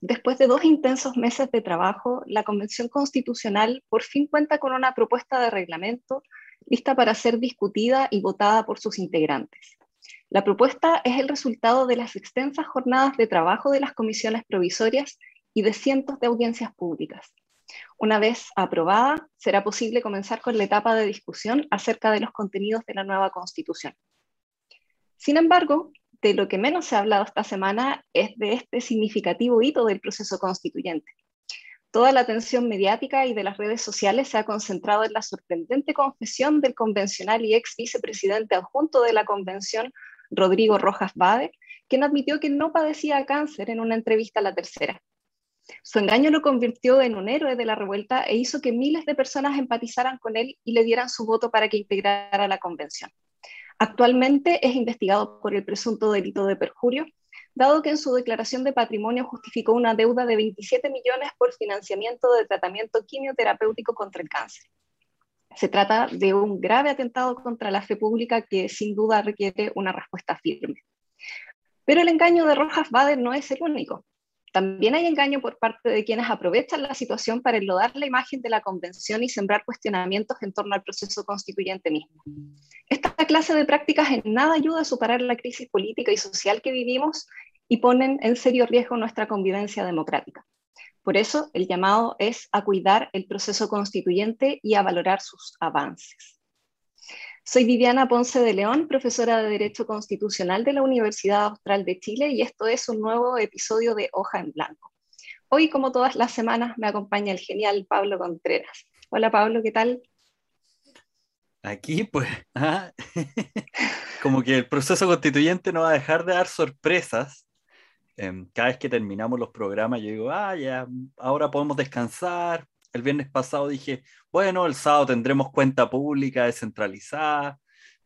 después de dos intensos meses de trabajo, la Convención Constitucional por fin cuenta con una propuesta de reglamento lista para ser discutida y votada por sus integrantes. La propuesta es el resultado de las extensas jornadas de trabajo de las comisiones provisorias y de cientos de audiencias públicas. Una vez aprobada, será posible comenzar con la etapa de discusión acerca de los contenidos de la nueva Constitución. Sin embargo, de lo que menos se ha hablado esta semana es de este significativo hito del proceso constituyente. Toda la atención mediática y de las redes sociales se ha concentrado en la sorprendente confesión del convencional y ex vicepresidente adjunto de la convención, Rodrigo Rojas Bade, quien admitió que no padecía cáncer en una entrevista a la tercera. Su engaño lo convirtió en un héroe de la revuelta e hizo que miles de personas empatizaran con él y le dieran su voto para que integrara la convención. Actualmente es investigado por el presunto delito de perjurio, dado que en su declaración de patrimonio justificó una deuda de 27 millones por financiamiento de tratamiento quimioterapéutico contra el cáncer. Se trata de un grave atentado contra la fe pública que sin duda requiere una respuesta firme. Pero el engaño de Rojas Bader no es el único. También hay engaño por parte de quienes aprovechan la situación para enlodar la imagen de la convención y sembrar cuestionamientos en torno al proceso constituyente mismo. Esta clase de prácticas en nada ayuda a superar la crisis política y social que vivimos y ponen en serio riesgo nuestra convivencia democrática. Por eso, el llamado es a cuidar el proceso constituyente y a valorar sus avances. Soy Viviana Ponce de León, profesora de Derecho Constitucional de la Universidad Austral de Chile y esto es un nuevo episodio de Hoja en Blanco. Hoy, como todas las semanas, me acompaña el genial Pablo Contreras. Hola Pablo, ¿qué tal? Aquí, pues, ah, como que el proceso constituyente no va a dejar de dar sorpresas. Em, cada vez que terminamos los programas, yo digo, ah, ya, ahora podemos descansar, el viernes pasado dije, bueno, el sábado tendremos cuenta pública descentralizada,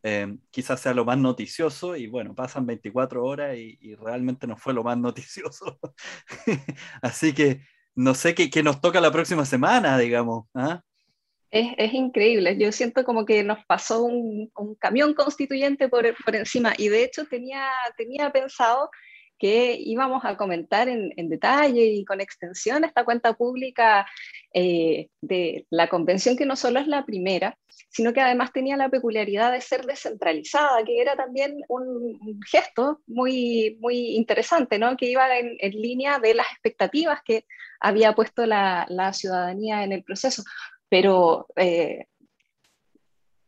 eh, quizás sea lo más noticioso y bueno, pasan 24 horas y, realmente no fue lo más noticioso. Así que no sé qué, nos toca la próxima semana, digamos. ¿ah? Es, increíble, yo siento como que nos pasó un, camión constituyente por, por, encima y de hecho tenía, tenía pensado que íbamos a comentar en, detalle y con extensión esta cuenta pública eh, de la convención, que no solo es la primera, sino que además tenía la peculiaridad de ser descentralizada, que era también un, gesto muy, muy interesante, ¿no? que iba en, línea de las expectativas que había puesto la, ciudadanía en el proceso. Pero eh,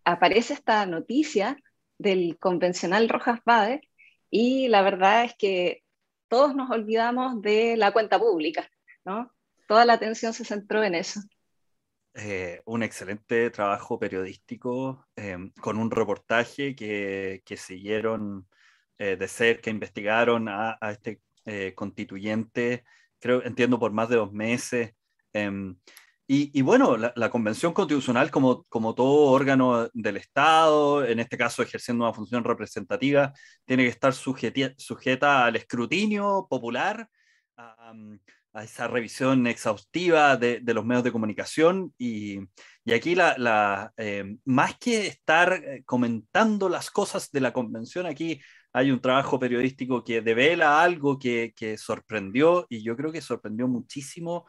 aparece esta noticia del convencional Rojas Bade, y la verdad es que todos nos olvidamos de la cuenta pública, ¿no? Toda la atención se centró en eso. Eh, un excelente trabajo periodístico em, con un reportaje que, siguieron eh, de cerca, investigaron a, este eh, constituyente, creo, entiendo, por más de dos meses. Y, bueno, la, Convención Constitucional, como, como todo órgano del Estado, en este caso ejerciendo una función representativa, tiene que estar sujeta al escrutinio popular, a, esa revisión exhaustiva de, los medios de comunicación. Y, y aquí, la, eh, más que estar eh, comentando las cosas de la Convención, aquí hay un trabajo periodístico que devela algo que, que sorprendió, y yo creo que sorprendió muchísimo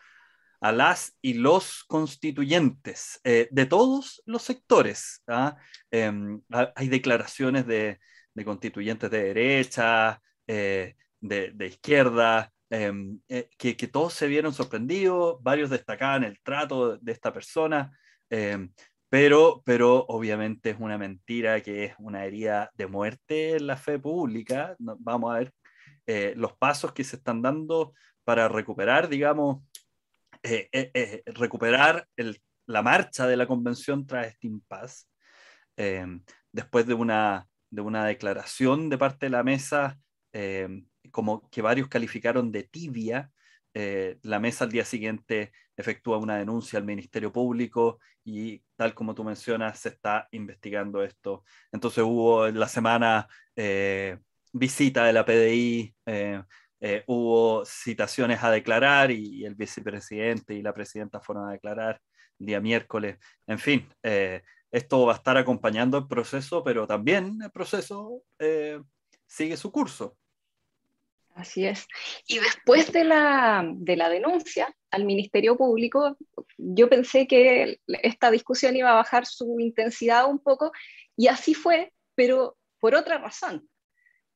a las y los constituyentes eh, de todos los sectores. ¿ah? Em, hay declaraciones de, constituyentes de derecha, eh, de, izquierda, em, eh, que, todos se vieron sorprendidos, varios destacaban el trato de esta persona, em, pero, pero obviamente es una mentira que es una herida de muerte en la fe pública. Vamos a ver los pasos que se están dando para recuperar, digamos, eh, eh, eh, recuperar la marcha de la convención tras este impasse, después de una, de una declaración de parte de la mesa, como que varios calificaron de tibia, la mesa al día siguiente efectúa una denuncia al Ministerio Público y tal como tú mencionas, se está investigando esto. Entonces hubo en la semana visita de la PDI, eh, hubo citaciones a declarar y, el vicepresidente y la presidenta fueron a declarar el día miércoles. En fin, eh, esto va a estar acompañando el proceso, pero también el proceso eh, sigue su curso. Así es. Y después de la, de la denuncia al Ministerio Público, yo pensé que esta discusión iba a bajar su intensidad un poco y así fue, pero por otra razón,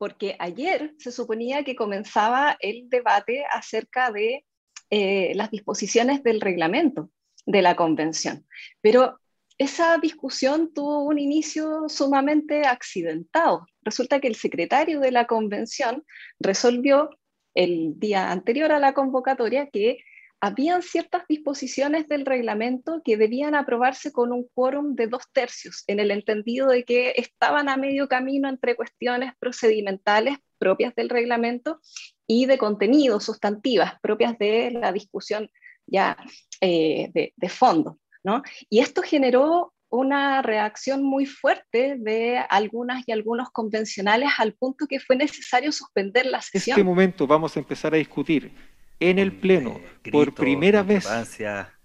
porque ayer se suponía que comenzaba el debate acerca de eh, las disposiciones del reglamento de la convención, pero esa discusión tuvo un inicio sumamente accidentado. Resulta que el secretario de la convención resolvió el día anterior a la convocatoria que habían ciertas disposiciones del reglamento que debían aprobarse con un quórum de dos tercios, en el entendido de que estaban a medio camino entre cuestiones procedimentales propias del reglamento y de contenido, sustantivas, propias de la discusión ya eh, de, fondo. ¿no? Y esto generó una reacción muy fuerte de algunas y algunos convencionales al punto que fue necesario suspender la sesión. En este momento vamos a empezar a discutir en el Pleno por primera vez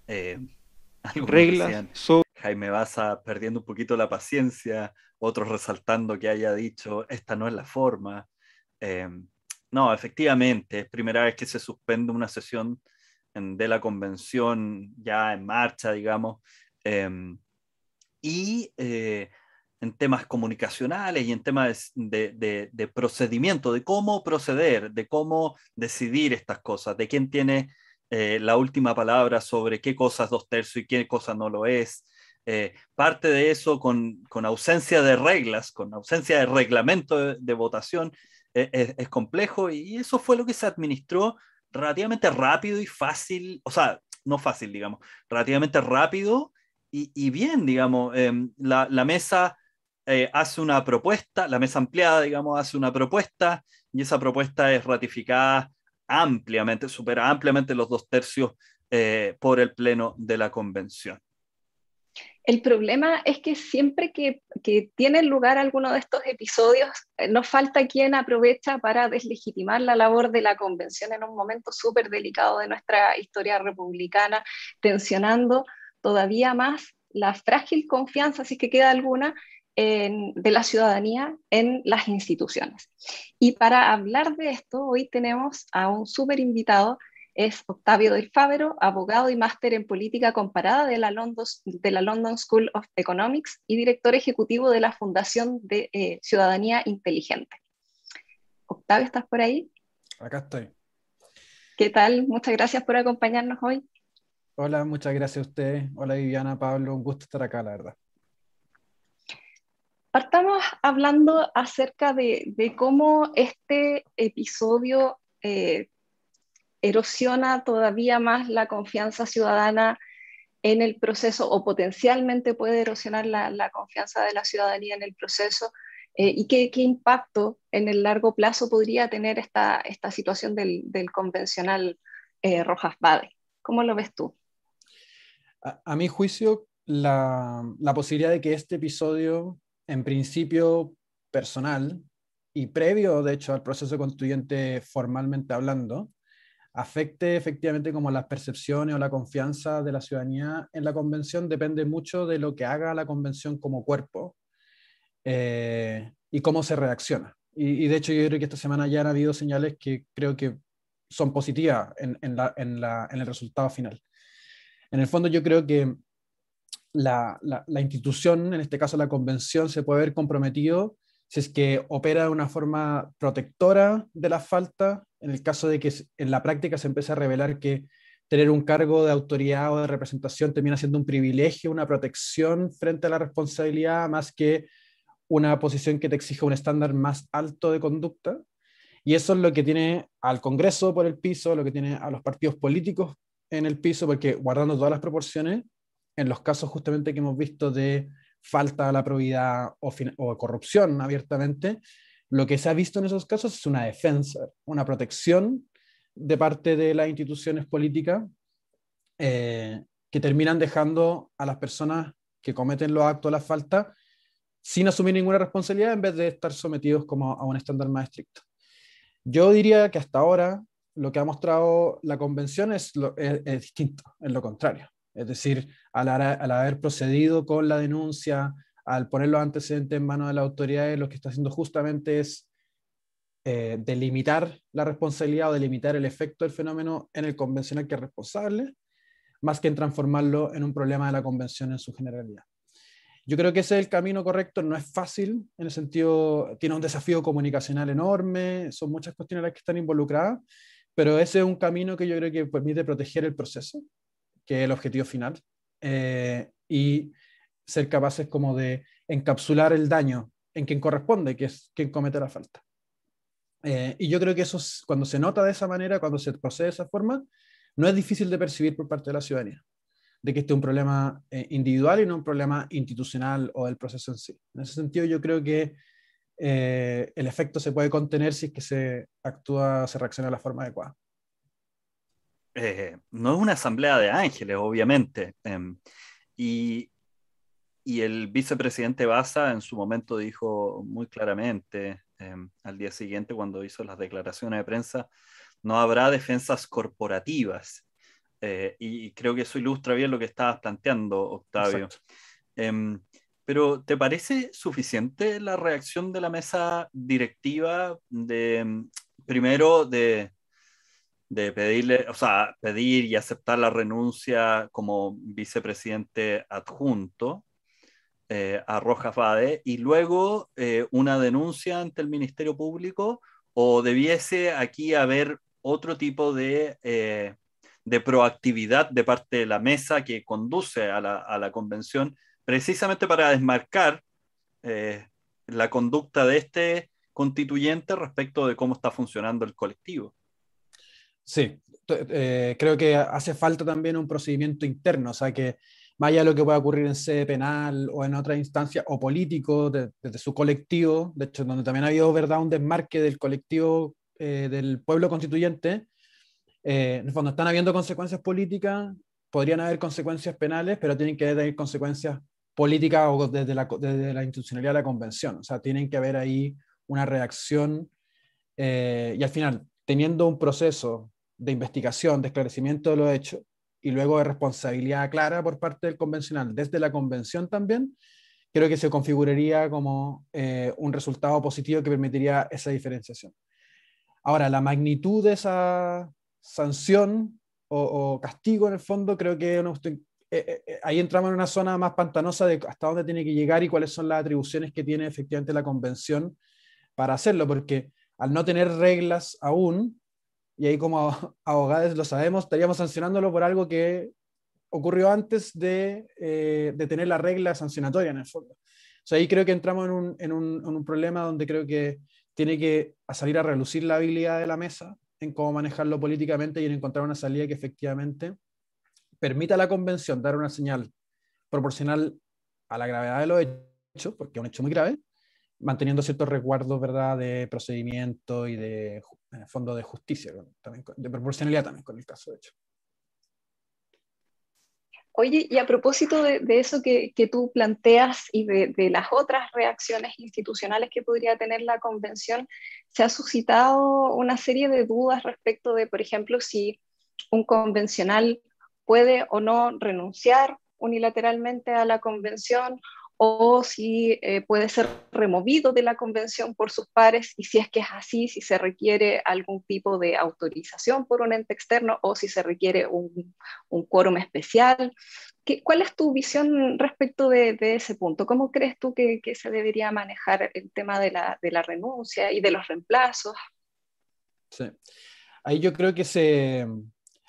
eh, reglas sobre... Jaime Baza perdiendo un poquito la paciencia, otros resaltando que haya dicho esta no es la forma. Eh, no, efectivamente, es primera vez que se suspende una sesión de la convención ya en marcha, digamos, em, y eh, en temas comunicacionales y en temas de, procedimiento, de cómo proceder, de cómo decidir estas cosas, de quién tiene eh, la última palabra sobre qué cosas dos tercios y qué cosa no lo es. Eh, parte de eso con, ausencia de reglas, con ausencia de reglamento de, votación, es, complejo y eso fue lo que se administró relativamente rápido y fácil, o sea, no fácil, digamos, relativamente rápido y, bien, digamos, em, la, mesa eh, hace una propuesta, la mesa ampliada, digamos, hace una propuesta y esa propuesta es ratificada ampliamente, supera ampliamente los dos tercios eh, por el Pleno de la Convención. El problema es que siempre que, que tiene lugar alguno de estos episodios, eh, nos falta quien aprovecha para deslegitimar la labor de la convención en un momento súper delicado de nuestra historia republicana, tensionando todavía más la frágil confianza, si es que queda alguna, de la ciudadanía en las instituciones. Y para hablar de esto, hoy tenemos a un súper invitado es Octavio del Fávero, abogado y máster en política comparada de la, London, de la London School of Economics y director ejecutivo de la Fundación de eh, Ciudadanía Inteligente. Octavio, ¿estás por ahí? Acá estoy. ¿Qué tal? Muchas gracias por acompañarnos hoy. Hola, muchas gracias a ustedes. Hola Viviana, Pablo, un gusto estar acá, la verdad. Partamos hablando acerca de, cómo este episodio eh, erosiona todavía más la confianza ciudadana en el proceso o potencialmente puede erosionar la, confianza de la ciudadanía en el proceso eh, y qué, impacto en el largo plazo podría tener esta, esta situación del, convencional eh, Rojas Bade. ¿Cómo lo ves tú? A, mi juicio, la, la posibilidad de que este episodio, en principio personal y previo, de hecho, al proceso constituyente formalmente hablando, afecte efectivamente como las percepciones o la confianza de la ciudadanía en la convención depende mucho de lo que haga la convención como cuerpo eh, y cómo se reacciona. Y, de hecho yo creo que esta semana ya han habido señales que creo que son positivas en, el resultado final. En el fondo yo creo que la, la, institución, en este caso la convención, se puede ver comprometido si es que opera de una forma protectora de la falta, en el caso de que en la práctica se empiece a revelar que tener un cargo de autoridad o de representación termina siendo un privilegio, una protección frente a la responsabilidad, más que una posición que te exija un estándar más alto de conducta. Y eso es lo que tiene al Congreso por el piso, lo que tiene a los partidos políticos en el piso, porque guardando todas las proporciones, en los casos justamente que hemos visto de falta a la probidad o, corrupción abiertamente, lo que se ha visto en esos casos es una defensa, una protección de parte de las instituciones políticas eh, que terminan dejando a las personas que cometen los actos de la falta sin asumir ninguna responsabilidad en vez de estar sometidos como a un estándar más estricto. Yo diría que hasta ahora lo que ha mostrado la convención es, es distinto, es lo contrario. Es decir, al, haber procedido con la denuncia, al poner los antecedentes en manos de las autoridades, lo que está haciendo justamente es eh, delimitar la responsabilidad o delimitar el efecto del fenómeno en el convencional que es responsable, más que en transformarlo en un problema de la convención en su generalidad. Yo creo que ese es el camino correcto, no es fácil, en el sentido, tiene un desafío comunicacional enorme, son muchas cuestiones las que están involucradas, pero ese es un camino que yo creo que permite proteger el proceso, que es el objetivo final, eh, y ser capaces como de encapsular el daño en quien corresponde, que es quien comete la falta. Eh, y yo creo que eso, cuando se nota de esa manera, cuando se procede de esa forma, no es difícil de percibir por parte de la ciudadanía, de que este es un problema eh, individual y no un problema institucional o del proceso en sí. En ese sentido, yo creo que el efecto se puede contener si es que se actúa, se reacciona de la forma adecuada. No es una asamblea de ángeles, obviamente. Em, y, y el vicepresidente Baza en su momento dijo muy claramente, em, al día siguiente cuando hizo las declaraciones de prensa, no habrá defensas corporativas. Eh, y creo que eso ilustra bien lo que estabas planteando, Octavio. Em, pero ¿te parece suficiente la reacción de la mesa directiva de, primero, de, de pedirle, o sea, pedir y aceptar la renuncia como vicepresidente adjunto? Eh, a Rojas Bade y luego eh, una denuncia ante el Ministerio Público o debiese aquí haber otro tipo de, eh, de proactividad de parte de la mesa que conduce a la, a la convención precisamente para desmarcar la conducta de este constituyente respecto de cómo está funcionando el colectivo. Sí, creo que hace falta también un procedimiento interno, o sea, que más allá de lo que pueda ocurrir en sede penal o en otra instancia o político, desde su colectivo, de hecho, donde también ha habido ¿verdad? un desmarque del colectivo eh, del pueblo constituyente, eh, en el fondo están habiendo consecuencias políticas, podrían haber consecuencias penales, pero tienen que haber consecuencias políticas o desde la, desde la institucionalidad de la convención, o sea, tienen que haber ahí una reacción eh, y al final, teniendo un proceso de investigación, de esclarecimiento de los hechos, y luego de responsabilidad clara por parte del convencional desde la convención también, creo que se configuraría como eh, un resultado positivo que permitiría esa diferenciación. Ahora, la magnitud de esa sanción o, castigo en el fondo, creo que eh, eh, ahí entramos en una zona más pantanosa de hasta dónde tiene que llegar y cuáles son las atribuciones que tiene efectivamente la convención para hacerlo, porque al no tener reglas aún, y ahí como abogados lo sabemos, estaríamos sancionándolo por algo que ocurrió antes de, eh, de tener la regla sancionatoria en el fondo. O sea, ahí creo que entramos en un, en, un, en un, problema donde creo que tiene que salir a relucir la habilidad de la mesa en cómo manejarlo políticamente y en encontrar una salida que efectivamente permita a la convención dar una señal proporcional a la gravedad de los hechos, porque es un hecho muy grave, manteniendo ciertos resguardos ¿verdad? de procedimiento y de fondo de justicia, también, de proporcionalidad también con el caso de hecho. Oye, y a propósito de, eso que, que, tú planteas y de, de, las otras reacciones institucionales que podría tener la convención, se ha suscitado una serie de dudas respecto de, por ejemplo, si un convencional puede o no renunciar unilateralmente a la convención o si eh, puede ser removido de la convención por sus pares y si es que es así, si se requiere algún tipo de autorización por un ente externo o si se requiere un, un quórum especial. ¿Qué, ¿Cuál es tu visión respecto de, ese punto? ¿Cómo crees tú que, que, se debería manejar el tema de la, de la renuncia y de los reemplazos? Sí, ahí yo creo que se,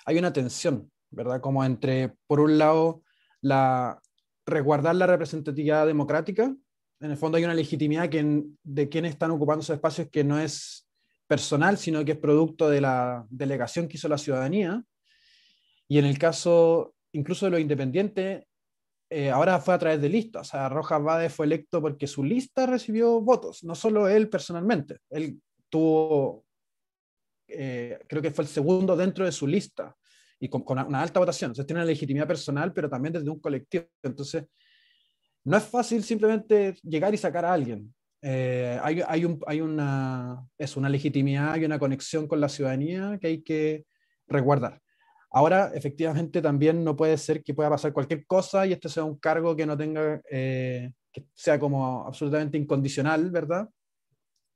hay una tensión, ¿verdad? Como entre, por un lado, la, resguardar la representatividad democrática. En el fondo hay una legitimidad que, de quienes están ocupando esos espacios que no es personal, sino que es producto de la delegación que hizo la ciudadanía. Y en el caso incluso de los independientes, eh, ahora fue a través de listas. O sea, Rojas Bade fue electo porque su lista recibió votos, no solo él personalmente. Él tuvo, eh, creo que fue el segundo dentro de su lista y con, una alta votación. Entonces tiene una legitimidad personal, pero también desde un colectivo. Entonces, no es fácil simplemente llegar y sacar a alguien. Eh, hay, hay, un, hay una, es una legitimidad y una conexión con la ciudadanía que hay que resguardar. Ahora, efectivamente, también no puede ser que pueda pasar cualquier cosa y este sea un cargo que no tenga, eh, que sea como absolutamente incondicional, ¿verdad?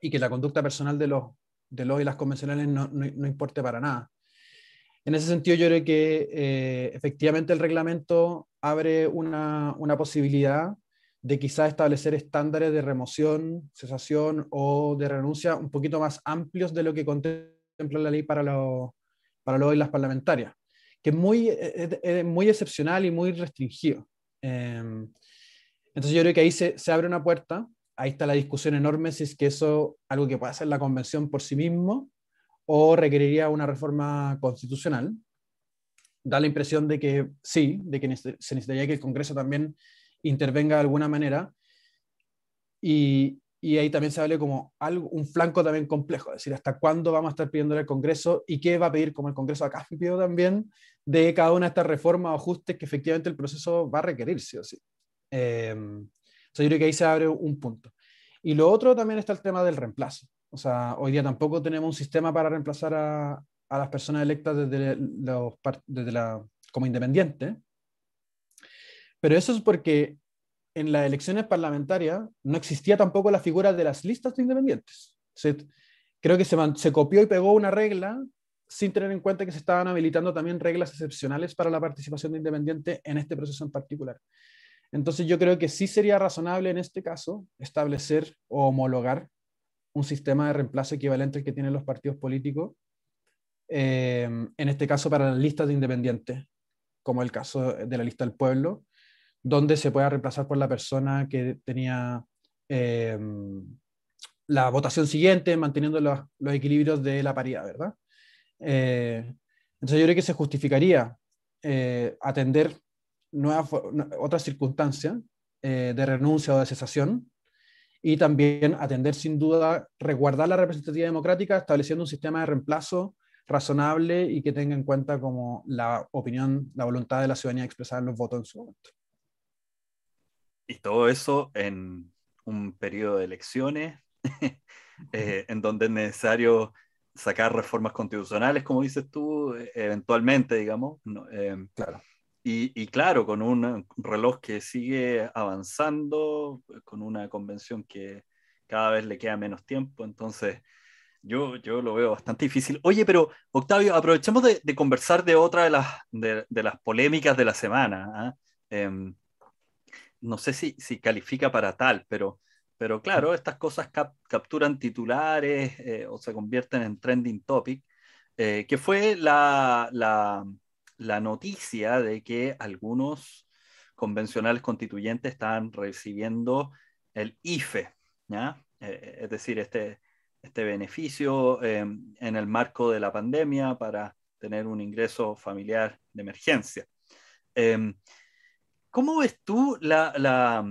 Y que la conducta personal de los de los y las convencionales no, no, importe para nada. En ese sentido, yo creo que eh, efectivamente el reglamento abre una, posibilidad de quizá establecer estándares de remoción, cesación o de renuncia un poquito más amplios de lo que contempla la ley para, los para los y las parlamentarias, que es muy, es, muy excepcional y muy restringido. Em, entonces yo creo que ahí se, se, abre una puerta, ahí está la discusión enorme si es que eso algo que puede hacer la convención por sí mismo o requeriría una reforma constitucional. Da la impresión de que sí, de que se necesitaría que el Congreso también intervenga de alguna manera. Y, y ahí también se hable como algo, un flanco también complejo, es decir, hasta cuándo vamos a estar pidiendo al Congreso y qué va a pedir como el Congreso a cambio también de cada una de estas reformas o ajustes que efectivamente el proceso va a requerir, sí o sí. Eh, yo creo que ahí se abre un punto. Y lo otro también está el tema del reemplazo. O sea, hoy día tampoco tenemos un sistema para reemplazar a, las personas electas desde la, como independientes. Pero eso es porque en las elecciones parlamentarias no existía tampoco la figura de las listas de independientes. creo que se, se copió y pegó una regla sin tener en cuenta que se estaban habilitando también reglas excepcionales para la participación de independientes en este proceso en particular. Entonces yo creo que sí sería razonable en este caso establecer o homologar un sistema de reemplazo equivalente al que tienen los partidos políticos, eh, en este caso para las listas de independientes, como el caso de la lista del pueblo, donde se pueda reemplazar por la persona que tenía eh, la votación siguiente, manteniendo los, equilibrios de la paridad, ¿verdad? Eh, entonces yo creo que se justificaría eh, atender nuevas, otras circunstancias de renuncia o de cesación y también atender sin duda, resguardar la representatividad democrática estableciendo un sistema de reemplazo razonable y que tenga en cuenta como la opinión, la voluntad de la ciudadanía expresada en los votos en su momento. Y todo eso en un periodo de elecciones, eh, en donde es necesario sacar reformas constitucionales, como dices tú, eh, eventualmente, digamos. Eh, claro. Y, y, claro, con un reloj que sigue avanzando, con una convención que cada vez le queda menos tiempo, entonces yo, yo lo veo bastante difícil. Oye, pero Octavio, aprovechemos de, conversar de otra de las, de, las polémicas de la semana. ¿ah? Em, no sé si, si califica para tal, pero, pero claro, estas cosas capturan titulares eh, o se convierten en trending topic, eh, que fue la, la, noticia de que algunos convencionales constituyentes están recibiendo el IFE. Eh, es decir, este, este beneficio en el marco de la pandemia para tener un ingreso familiar de emergencia. Em, ¿Cómo ves tú la,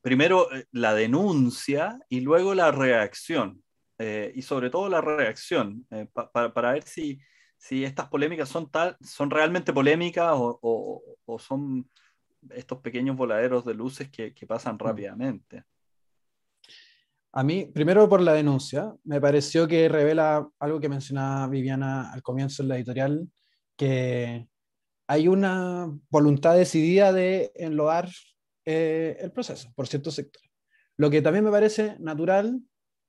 primero eh, la denuncia y luego la reacción? Eh, y sobre todo la reacción, eh, para ver si, si estas polémicas son, tal, son realmente polémicas o, o, son estos pequeños voladeros de luces que, que pasan mm. rápidamente. A mí, primero por la denuncia, me pareció que revela algo que mencionaba Viviana al comienzo en la editorial, que hay una voluntad decidida de enlodar eh, el proceso por ciertos sectores. Lo que también me parece natural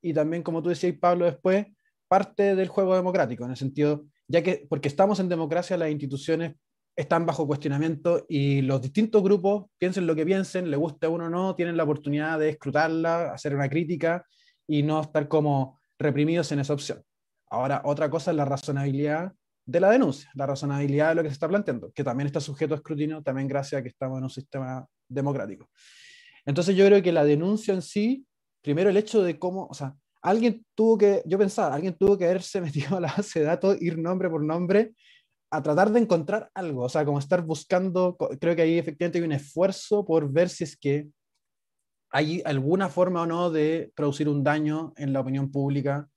y también, como tú decías, Pablo, después, parte del juego democrático, en el sentido, ya que porque estamos en democracia, las instituciones están bajo cuestionamiento y los distintos grupos, piensen lo que piensen, le guste a uno o no, tienen la oportunidad de escrutarla, hacer una crítica y no estar como reprimidos en esa opción. Ahora, otra cosa es la razonabilidad de la denuncia, la razonabilidad de lo que se está planteando, que también está sujeto a escrutinio, también gracias a que estamos en un sistema democrático. Entonces yo creo que la denuncia en sí, primero el hecho de cómo, o sea, alguien tuvo que, yo pensaba, alguien tuvo que haberse metido a la base de datos, ir nombre por nombre, a tratar de encontrar algo, o sea, como estar buscando, creo que ahí efectivamente hay un esfuerzo por ver si es que hay alguna forma o no de producir un daño en la opinión pública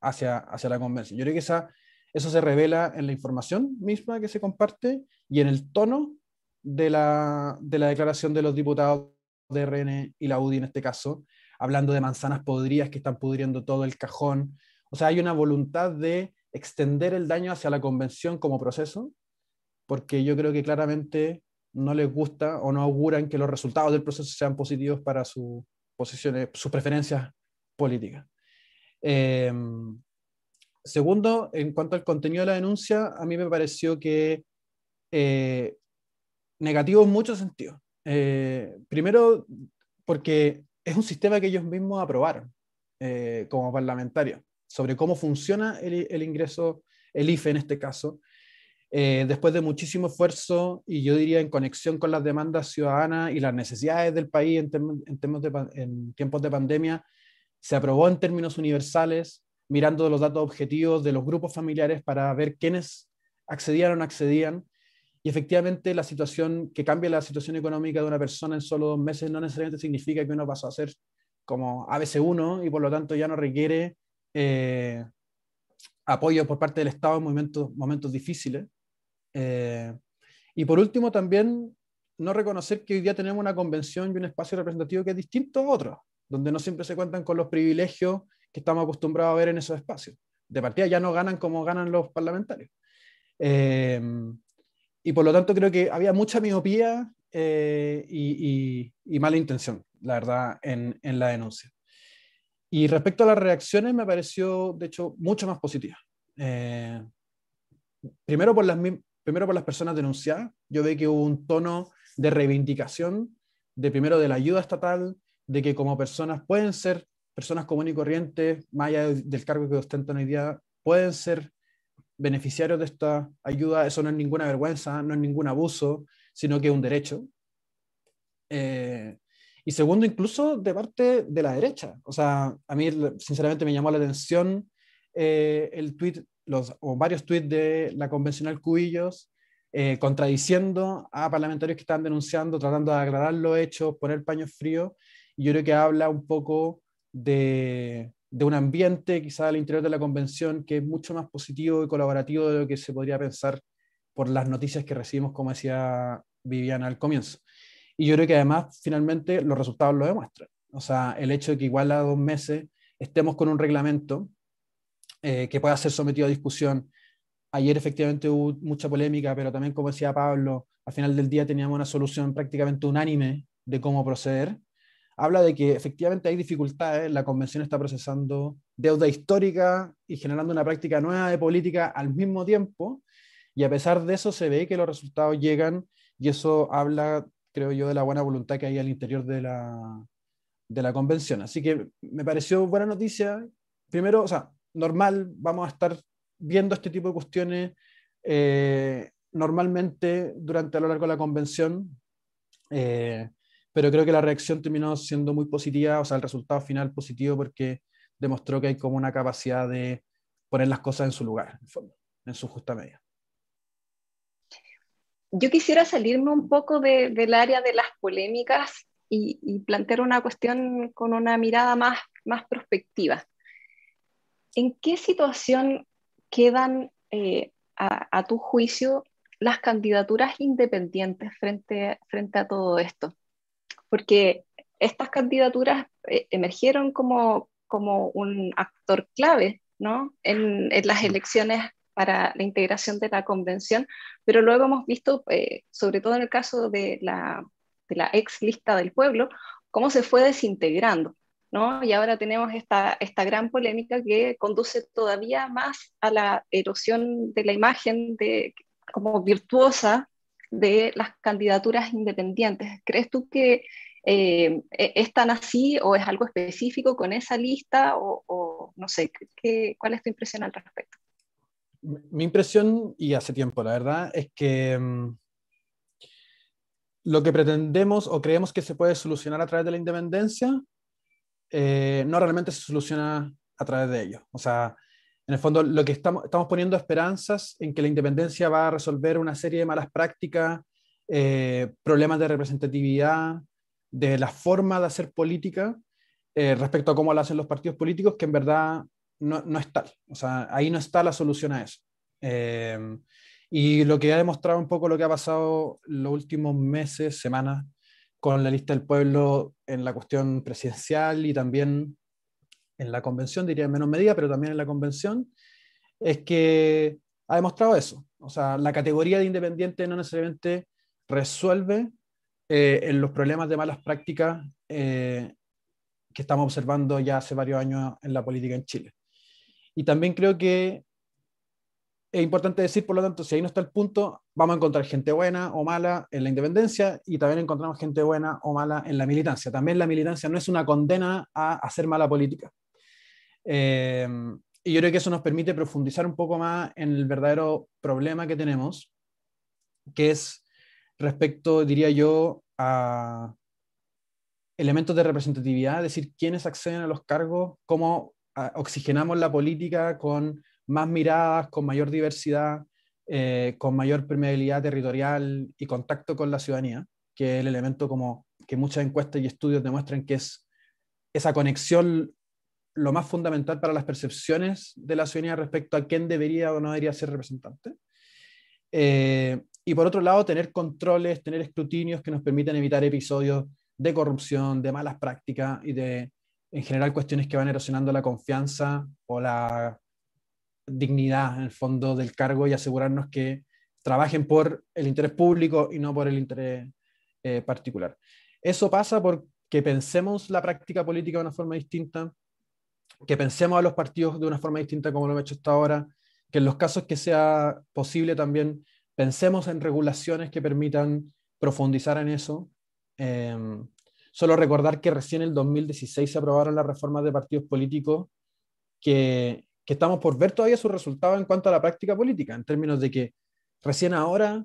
hacia, hacia la convención. Yo creo que eso se revela en la información misma que se comparte y en el tono de la, de la declaración de los diputados de RN y la UDI en este caso, hablando de manzanas podridas que están pudriendo todo el cajón. O sea, hay una voluntad de extender el daño hacia la convención como proceso, porque yo creo que claramente no les gusta o no auguran que los resultados del proceso sean positivos para sus posiciones, sus preferencias políticas. Eh, segundo, en cuanto al contenido de la denuncia, a mí me pareció que eh, negativo en muchos sentidos. Eh, primero, porque es un sistema que ellos mismos aprobaron eh, como parlamentarios, sobre cómo funciona el, ingreso, el IFE en este caso, eh, después de muchísimo esfuerzo y yo diría en conexión con las demandas ciudadanas y las necesidades del país en, de, en tiempos de pandemia, se aprobó en términos universales, mirando los datos objetivos de los grupos familiares para ver quiénes accedían o no accedían. Y efectivamente la situación, que cambie la situación económica de una persona en solo dos meses no necesariamente significa que uno pasó a ser como ABC1 y por lo tanto ya no requiere eh, apoyo por parte del Estado en momentos, momentos difíciles. Eh, y por último, también no reconocer que hoy día tenemos una convención y un espacio representativo que es distinto a otros, donde no siempre se cuentan con los privilegios que estamos acostumbrados a ver en esos espacios. De partida ya no ganan como ganan los parlamentarios. Eh, y por lo tanto creo que había mucha miopía eh, y, mala intención, la verdad, en, la denuncia. Y respecto a las reacciones, me pareció, de hecho, mucho más positiva. primero por las, primero por las personas denunciadas, yo veo que hubo un tono de reivindicación, de primero de la ayuda estatal, de que como personas pueden ser personas comunes y corrientes, más allá del cargo que ostentan hoy día, pueden ser beneficiarios de esta ayuda, eso no es ninguna vergüenza, no es ningún abuso, sino que es un derecho. Eh, y segundo, incluso de parte de la derecha. O sea, a mí sinceramente me llamó la atención eh, el tweet los, o varios tweets de la convencional Cubillos eh, contradiciendo a parlamentarios que están denunciando, tratando de aclarar los hechos, poner paños fríos. Y yo creo que habla un poco de, de un ambiente quizá al interior de la convención que es mucho más positivo y colaborativo de lo que se podría pensar por las noticias que recibimos, como decía Viviana al comienzo. Y yo creo que además, finalmente, los resultados lo demuestran. O sea, el hecho de que igual a dos meses estemos con un reglamento eh, que pueda ser sometido a discusión. Ayer efectivamente hubo mucha polémica, pero también, como decía Pablo, al final del día teníamos una solución prácticamente unánime de cómo proceder. Habla de que efectivamente hay dificultades, la convención está procesando deuda histórica y generando una práctica nueva de política al mismo tiempo, y a pesar de eso se ve que los resultados llegan y eso habla, creo yo, de la buena voluntad que hay al interior de la, de la convención. Así que me pareció buena noticia. Primero, o sea, normal, vamos a estar viendo este tipo de cuestiones eh, normalmente durante a lo largo de la convención, eh, pero creo que la reacción terminó siendo muy positiva, o sea, el resultado final positivo porque demostró que hay como una capacidad de poner las cosas en su lugar, en, su justa medida. Yo quisiera salirme un poco del área de las polémicas y, plantear una cuestión con una mirada más, más prospectiva. ¿en qué situación quedan eh, a, tu juicio las candidaturas independientes frente, frente a todo esto? Porque estas candidaturas eh, emergieron como, como un actor clave ¿no? en, las elecciones para la integración de la convención, pero luego hemos visto, eh, sobre todo en el caso de la, de la ex lista del pueblo, cómo se fue desintegrando. Y ahora tenemos esta, esta gran polémica que conduce todavía más a la erosión de la imagen de, como virtuosa de las candidaturas independientes. ¿Crees tú que eh, e, es así o es algo específico con esa lista o, no sé, ¿qué, ¿cuál es tu impresión al respecto? Mi impresión, y hace tiempo la verdad, es que mm, lo que pretendemos o creemos que se puede solucionar a través de la independencia eh, no realmente se soluciona a través de ello. O sea, en el fondo lo que estamos, estamos poniendo esperanzas en que la independencia va a resolver una serie de malas prácticas, eh, problemas de representatividad, de la forma de hacer política eh, respecto a cómo lo hacen los partidos políticos, que en verdad no, no es tal. O sea, ahí no está la solución a eso. y lo que ha demostrado un poco lo que ha pasado los últimos meses, semanas, con la lista del pueblo en la cuestión presidencial y también en la convención, diría en menos medida, pero también en la convención, es que ha demostrado eso. O sea, la categoría de independiente no necesariamente resuelve eh, en los problemas de malas prácticas eh, que estamos observando ya hace varios años en la política en Chile. Y también creo que es importante decir, por lo tanto, si ahí no está el punto, vamos a encontrar gente buena o mala en la independencia y también encontramos gente buena o mala en la militancia. También la militancia no es una condena a hacer mala política. Eh, y yo creo que eso nos permite profundizar un poco más en el verdadero problema que tenemos, que es respecto, diría yo, a elementos de representatividad, es decir, quiénes acceden a los cargos, cómo ah, oxigenamos la política con más miradas, con mayor diversidad, eh, con mayor permeabilidad territorial y contacto con la ciudadanía, que es el elemento como que muchas encuestas y estudios demuestran que es esa conexión lo más fundamental para las percepciones de la ciudadanía respecto a quién debería o no debería ser representante. Eh, y por otro lado, tener controles, tener escrutinios que nos permitan evitar episodios de corrupción, de malas prácticas y de, en general, cuestiones que van erosionando la confianza o la dignidad, en el fondo, del cargo y asegurarnos que trabajen por el interés público y no por el interés eh, particular. Eso pasa porque pensemos la práctica política de una forma distinta, que pensemos a los partidos de una forma distinta como lo hemos hecho hasta ahora, que en los casos que sea posible también pensemos en regulaciones que permitan profundizar en eso. Em, solo recordar que recién en el 2016 se aprobaron las reformas de partidos políticos que, que estamos por ver todavía sus resultados en cuanto a la práctica política, en términos de que recién ahora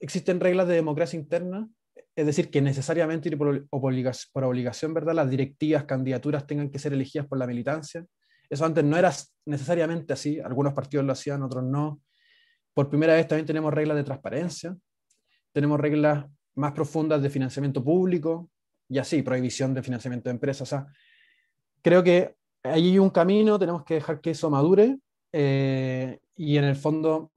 existen reglas de democracia interna, es decir, que necesariamente y por, obligación, ¿verdad? Las directivas, candidaturas tengan que ser elegidas por la militancia. Eso antes no era necesariamente así, algunos partidos lo hacían, otros no. Por primera vez también tenemos reglas de transparencia, tenemos reglas más profundas de financiamiento público y así, prohibición de financiamiento de empresas. Creo que ahí hay un camino, tenemos que dejar que eso madure eh, y en el fondo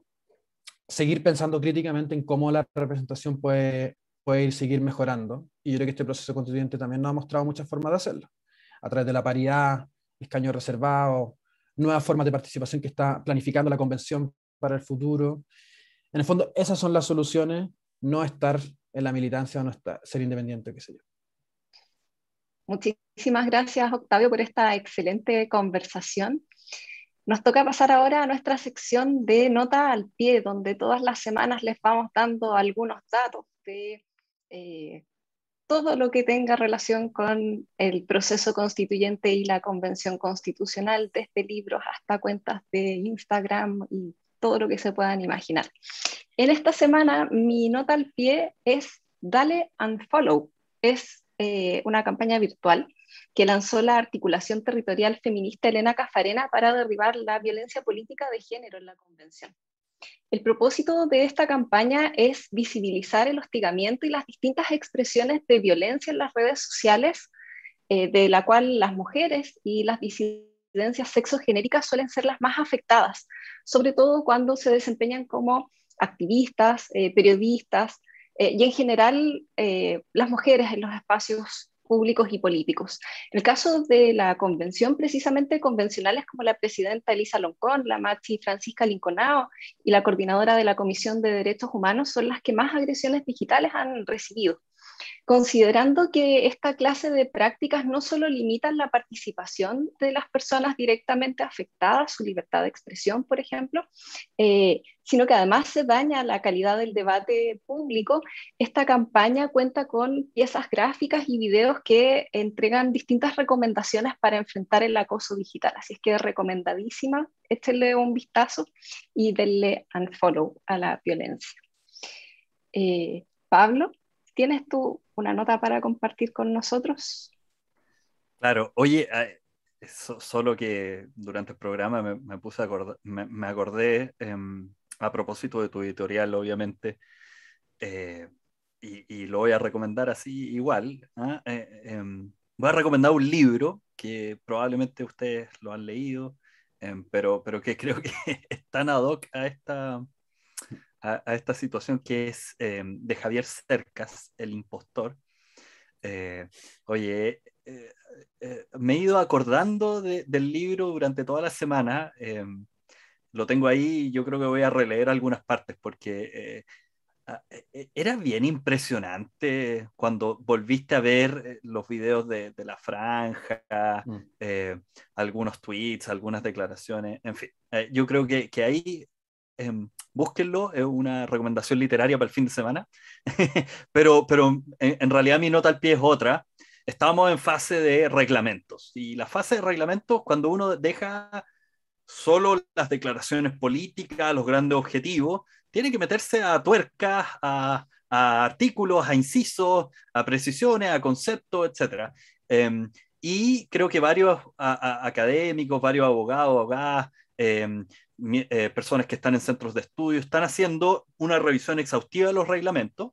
seguir pensando críticamente en cómo la representación puede, puede ir seguir mejorando. Y yo creo que este proceso constituyente también nos ha mostrado muchas formas de hacerlo, a través de la paridad, escaños reservados, nuevas formas de participación que está planificando la convención para el futuro. En el fondo, esas son las soluciones, no estar en la militancia no estar, ser independiente, qué sé yo. Muchísimas gracias, Octavio, por esta excelente conversación. Nos toca pasar ahora a nuestra sección de nota al pie, donde todas las semanas les vamos dando algunos datos de eh, todo lo que tenga relación con el proceso constituyente y la convención constitucional, desde libros hasta cuentas de Instagram y todo lo que se puedan imaginar. En esta semana mi nota al pie es Dale and Follow. Es eh, una campaña virtual que lanzó la articulación territorial feminista Elena Cafarena para derribar la violencia política de género en la convención. El propósito de esta campaña es visibilizar el hostigamiento y las distintas expresiones de violencia en las redes sociales, eh, de la cual las mujeres y las disidencias sexogenéricas suelen ser las más afectadas, sobre todo cuando se desempeñan como activistas, eh, periodistas, eh, y en general las mujeres en los espacios públicos y políticos. El caso de la convención, precisamente convencionales como la presidenta Elisa Loncón, la Machi Francisca Linconao y la coordinadora de la Comisión de Derechos Humanos son las que más agresiones digitales han recibido considerando que esta clase de prácticas no solo limitan la participación de las personas directamente afectadas, su libertad de expresión, por ejemplo, eh, sino que además se daña la calidad del debate público. Esta campaña cuenta con piezas gráficas y videos que entregan distintas recomendaciones para enfrentar el acoso digital. Así es que es recomendadísima, échenle un vistazo y denle unfollow a la violencia. Eh, Pablo. ¿Tienes tú una nota para compartir con nosotros? Claro, oye, solo que durante el programa me, puse a me, acordé em, a propósito de tu editorial, obviamente, eh, y, lo voy a recomendar así igual. ¿ah? Eh, em, voy a recomendar un libro que probablemente ustedes lo han leído, em, pero, pero que creo que es tan ad hoc a esta, a, esta situación que es eh, de Javier Cercas, el impostor. Eh, oye, eh, me he ido acordando del libro durante toda la semana. lo tengo ahí y yo creo que voy a releer algunas partes porque ah, e, e, era bien impresionante cuando volviste a ver eh, los videos de, la franja, mm. eh, algunos tweets, algunas declaraciones, en fin. Eh, yo creo que, que ahí em, búsquenlo, es una recomendación literaria para el fin de semana, pero, pero en, realidad mi nota al pie es otra. Estamos en fase de reglamentos y la fase de reglamentos, cuando uno deja solo las declaraciones políticas, los grandes objetivos, tiene que meterse a tuercas, a, artículos, a incisos, a precisiones, a conceptos, etc. Em, y creo que varios académicos, varios abogados, abogadas, em, eh, personas que están en centros de estudio, están haciendo una revisión exhaustiva de los reglamentos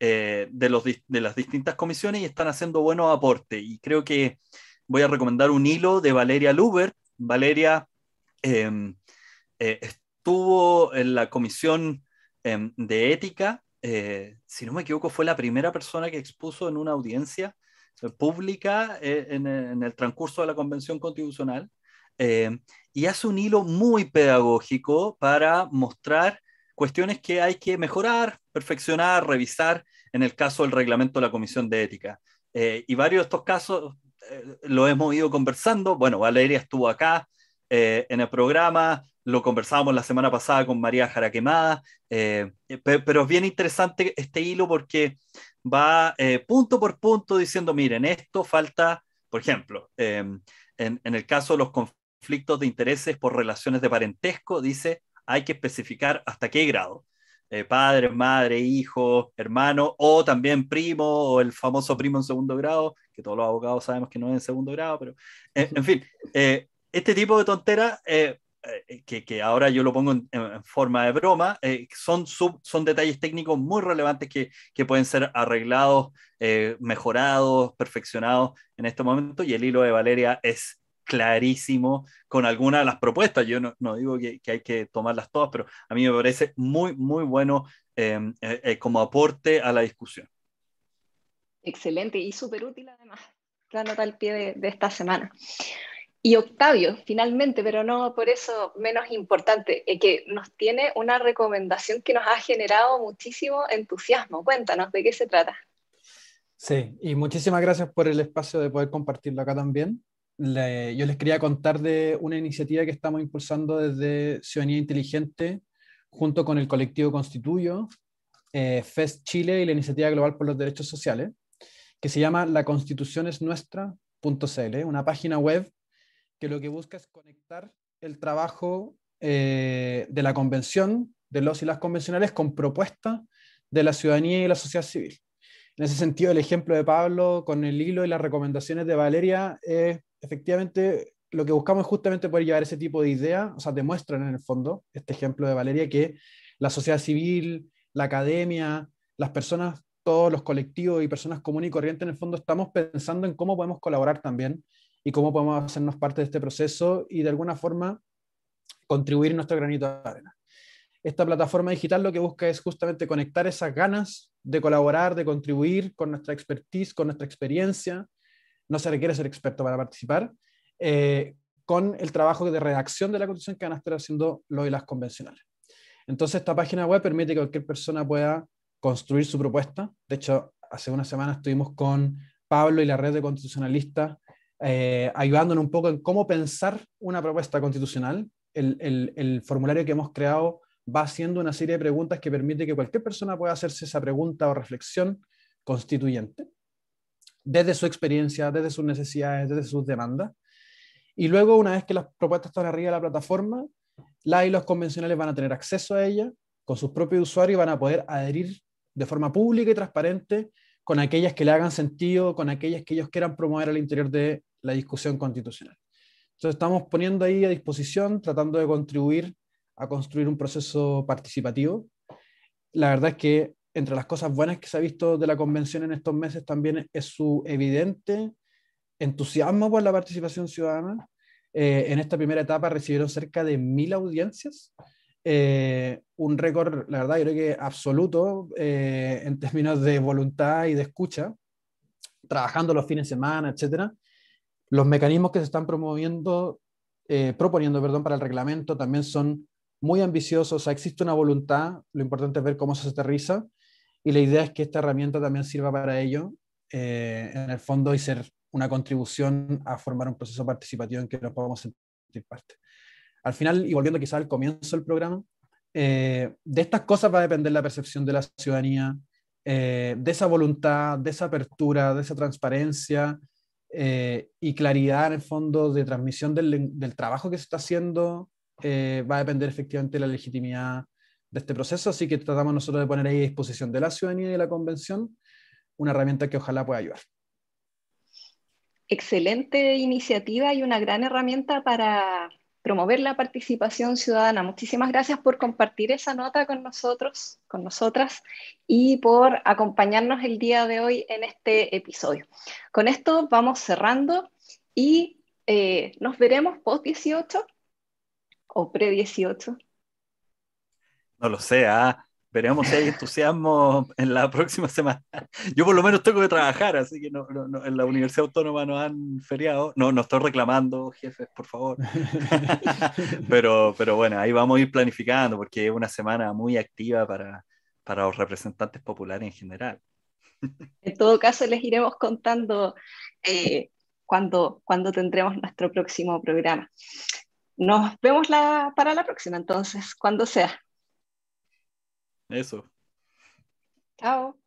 eh, de, los, de las distintas comisiones y están haciendo buenos aportes. Y creo que voy a recomendar un hilo de Valeria Luber. Valeria em, eh, estuvo en la comisión em, de ética, si no me equivoco, fue la primera persona que expuso en una audiencia pública en, en, el transcurso de la Convención Constitucional. Em, y hace un hilo muy pedagógico para mostrar cuestiones que hay que mejorar, perfeccionar, revisar en el caso del reglamento de la Comisión de Ética. Eh, y varios de estos casos eh, lo hemos ido conversando. Bueno, Valeria estuvo acá eh, en el programa, lo conversábamos la semana pasada con María Jaraquemada, pero es bien interesante este hilo porque va punto por punto diciendo, miren, esto falta, por ejemplo, em, en, en, el caso de los conflictos, conflictos de intereses por relaciones de parentesco, dice, hay que especificar hasta qué grado. Eh, padre, madre, hijo, hermano, o también primo, o el famoso primo en segundo grado, que todos los abogados sabemos que no es en segundo grado, pero eh, en fin, eh, este tipo de tonteras, que, que, ahora yo lo pongo en, forma de broma, son, son detalles técnicos muy relevantes que, que pueden ser arreglados, mejorados, perfeccionados en este momento, y el hilo de Valeria es clarísimo con algunas de las propuestas. Yo no, no digo que, que, hay que tomarlas todas, pero a mí me parece muy, muy bueno em, eh, eh, como aporte a la discusión. Excelente y súper útil además. La nota al pie de, de esta semana. Y Octavio, finalmente, pero no por eso menos importante, eh, que nos tiene una recomendación que nos ha generado muchísimo entusiasmo. Cuéntanos de qué se trata. Sí, y muchísimas gracias por el espacio de poder compartirlo acá también yo les quería contar de una iniciativa que estamos impulsando desde Ciudadanía Inteligente junto con el colectivo Constituyo, eh, FEST Chile y la Iniciativa Global por los Derechos Sociales, que se llama la constitución es nuestra.cl, una página web que lo que busca es conectar el trabajo eh, de la convención, de los y las convencionales, con propuestas de la ciudadanía y la sociedad civil. En ese sentido, el ejemplo de Pablo con el hilo y las recomendaciones de Valeria es efectivamente lo que buscamos justamente poder llevar ese tipo de ideas, o sea, demuestran en el fondo, este ejemplo de Valeria, que la sociedad civil, la academia, las personas, todos los colectivos y personas comunes y corrientes, en el fondo estamos pensando en cómo podemos colaborar también y cómo podemos hacernos parte de este proceso y de alguna forma contribuir nuestro granito de arena. Esta plataforma digital lo que busca es justamente conectar esas ganas de colaborar, de contribuir con nuestra expertise, con nuestra experiencia, no se requiere ser experto para participar, eh, con el trabajo de redacción de la Constitución que van a estar haciendo los y las convencionales. Entonces, esta página web permite que cualquier persona pueda construir su propuesta. De hecho, hace una semana estuvimos con Pablo y la red de constitucionalistas eh, ayudándonos un poco en cómo pensar una propuesta constitucional. El, el, formulario que hemos creado va haciendo una serie de preguntas que permite que cualquier persona pueda hacerse esa pregunta o reflexión constituyente desde su experiencia, desde sus necesidades, desde sus demandas. Y luego, una vez que las propuestas están arriba de la plataforma, la y los convencionales van a tener acceso a ella con sus propios usuarios y van a poder adherir de forma pública y transparente con aquellas que le hagan sentido, con aquellas que ellos quieran promover al interior de la discusión constitucional. Entonces estamos poniendo ahí a disposición, tratando de contribuir a construir un proceso participativo. La verdad es que entre las cosas buenas que se ha visto de la convención en estos meses también es su evidente entusiasmo por la participación ciudadana. Eh, en esta primera etapa recibieron cerca de mil audiencias, eh, un récord, la verdad, yo creo que absoluto eh, en términos de voluntad y de escucha, trabajando los fines de semana, etcétera. Los mecanismos que se están promoviendo, proponiendo, perdón, para el reglamento también son muy ambicioso, o sea, existe una voluntad, lo importante es ver cómo se aterriza y la idea es que esta herramienta también sirva para ello, eh, en el fondo, y ser una contribución a formar un proceso participativo en que nos podamos sentir parte. Al final, y volviendo quizá al comienzo del programa, eh, de estas cosas va a depender la percepción de la ciudadanía, eh, de esa voluntad, de esa apertura, de esa transparencia y claridad en el fondo de transmisión del, del trabajo que se está haciendo, va a depender efectivamente de la legitimidad de este proceso, así que tratamos nosotros de poner ahí a disposición de la ciudadanía y de la convención una herramienta que ojalá pueda ayudar. Excelente iniciativa y una gran herramienta para promover la participación ciudadana. Muchísimas gracias por compartir esa nota con nosotros, con nosotras, y por acompañarnos el día de hoy en este episodio. Con esto vamos cerrando y eh, nos veremos post 18 o pre 18 no lo sé, ¿ah? veremos si hay entusiasmo en la próxima semana. Yo por lo menos tengo que trabajar, así que no, en la Universidad Autónoma nos han feriado. No, no estoy reclamando, jefes, por favor. pero, pero bueno, ahí vamos a ir planificando porque es una semana muy activa para, para los representantes populares en general. En todo caso, les iremos contando eh, cuando, cuando tendremos nuestro próximo programa. Nos vemos la, para la próxima, entonces, cuando sea. Eso. Chao.